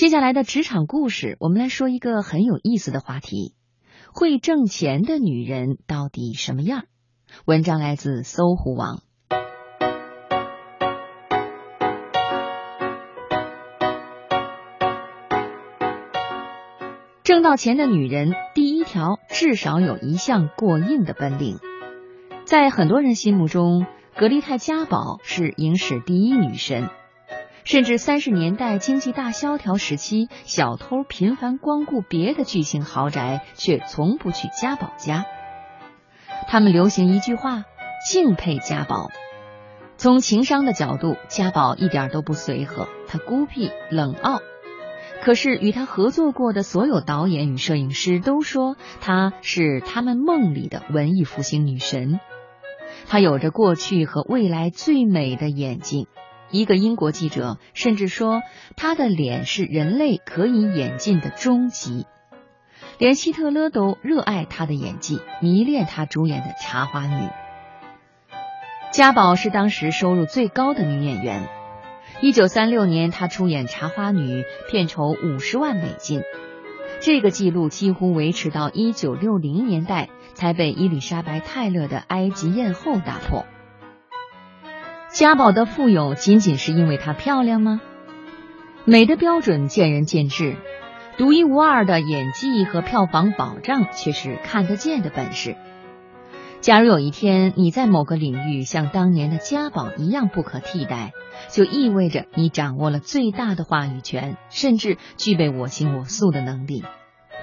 接下来的职场故事，我们来说一个很有意思的话题：会挣钱的女人到底什么样？文章来自搜狐网。挣到钱的女人，第一条至少有一项过硬的本领。在很多人心目中，格丽泰·嘉宝是影史第一女神。甚至三十年代经济大萧条时期，小偷频繁光顾别的巨型豪宅，却从不去家宝家。他们流行一句话：“敬佩家宝。”从情商的角度，家宝一点都不随和，他孤僻冷傲。可是与他合作过的所有导演与摄影师都说，她是他们梦里的文艺复兴女神。她有着过去和未来最美的眼睛。一个英国记者甚至说，她的脸是人类可以演进的终极。连希特勒都热爱她的演技，迷恋她主演的《茶花女》。嘉宝是当时收入最高的女演员。一九三六年，她出演《茶花女》，片酬五十万美金。这个记录几乎维持到一九六零年代，才被伊丽莎白·泰勒的《埃及艳后》打破。家宝的富有仅仅是因为她漂亮吗？美的标准见仁见智，独一无二的演技和票房保障却是看得见的本事。假如有一天你在某个领域像当年的家宝一样不可替代，就意味着你掌握了最大的话语权，甚至具备我行我素的能力。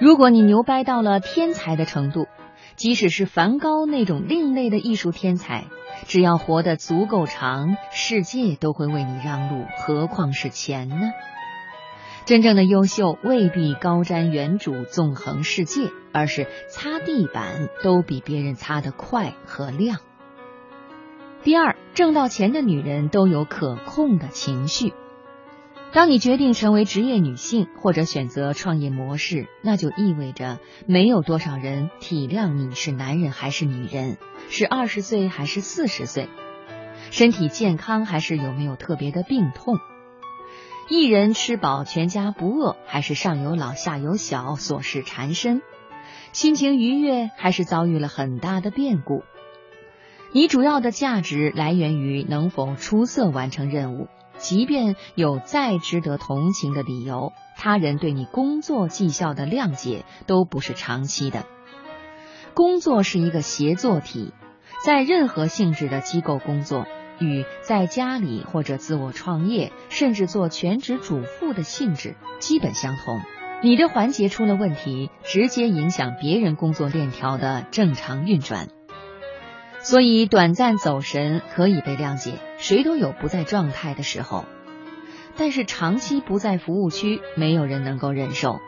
如果你牛掰到了天才的程度，即使是梵高那种另类的艺术天才。只要活得足够长，世界都会为你让路，何况是钱呢？真正的优秀未必高瞻远瞩、纵横世界，而是擦地板都比别人擦得快和亮。第二，挣到钱的女人都有可控的情绪。当你决定成为职业女性或者选择创业模式，那就意味着没有多少人体谅你是男人还是女人。是二十岁还是四十岁？身体健康还是有没有特别的病痛？一人吃饱全家不饿，还是上有老下有小琐事缠身？心情愉悦还是遭遇了很大的变故？你主要的价值来源于能否出色完成任务，即便有再值得同情的理由，他人对你工作绩效的谅解都不是长期的。工作是一个协作体，在任何性质的机构工作，与在家里或者自我创业，甚至做全职主妇的性质基本相同。你的环节出了问题，直接影响别人工作链条的正常运转。所以，短暂走神可以被谅解，谁都有不在状态的时候。但是，长期不在服务区，没有人能够忍受。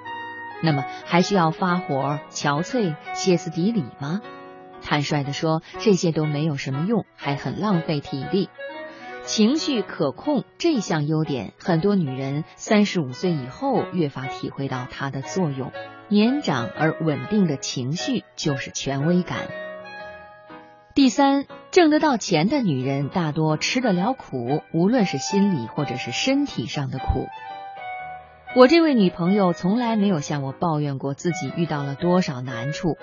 那么还需要发火、憔悴、歇斯底里吗？坦率地说，这些都没有什么用，还很浪费体力。情绪可控这项优点，很多女人三十五岁以后越发体会到它的作用。年长而稳定的情绪就是权威感。第三，挣得到钱的女人大多吃得了苦，无论是心理或者是身体上的苦。我这位女朋友从来没有向我抱怨过自己遇到了多少难处，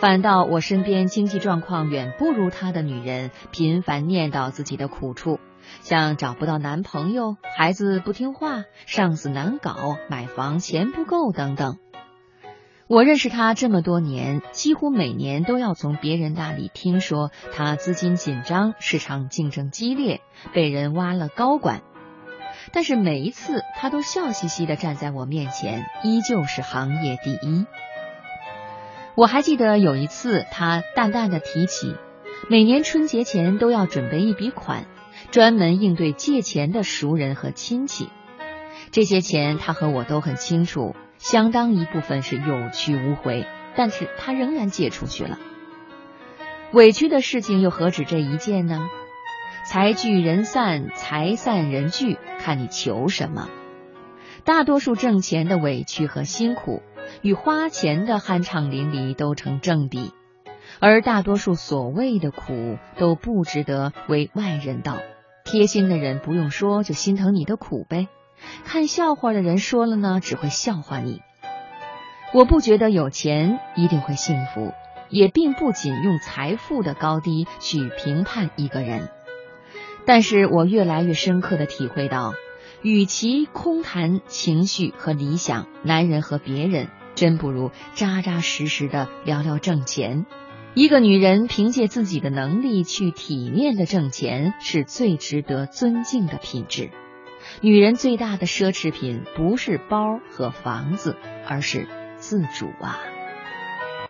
反倒我身边经济状况远不如她的女人频繁念叨自己的苦处，像找不到男朋友、孩子不听话、上司难搞、买房钱不够等等。我认识他这么多年，几乎每年都要从别人那里听说他资金紧张、市场竞争激烈、被人挖了高管。但是每一次，他都笑嘻嘻的站在我面前，依旧是行业第一。我还记得有一次，他淡淡的提起，每年春节前都要准备一笔款，专门应对借钱的熟人和亲戚。这些钱他和我都很清楚，相当一部分是有去无回，但是他仍然借出去了。委屈的事情又何止这一件呢？财聚人散，财散人聚，看你求什么。大多数挣钱的委屈和辛苦，与花钱的酣畅淋漓都成正比，而大多数所谓的苦，都不值得为外人道。贴心的人不用说，就心疼你的苦呗。看笑话的人说了呢，只会笑话你。我不觉得有钱一定会幸福，也并不仅用财富的高低去评判一个人。但是我越来越深刻的体会到，与其空谈情绪和理想，男人和别人，真不如扎扎实实的聊聊挣钱。一个女人凭借自己的能力去体面的挣钱，是最值得尊敬的品质。女人最大的奢侈品不是包和房子，而是自主啊。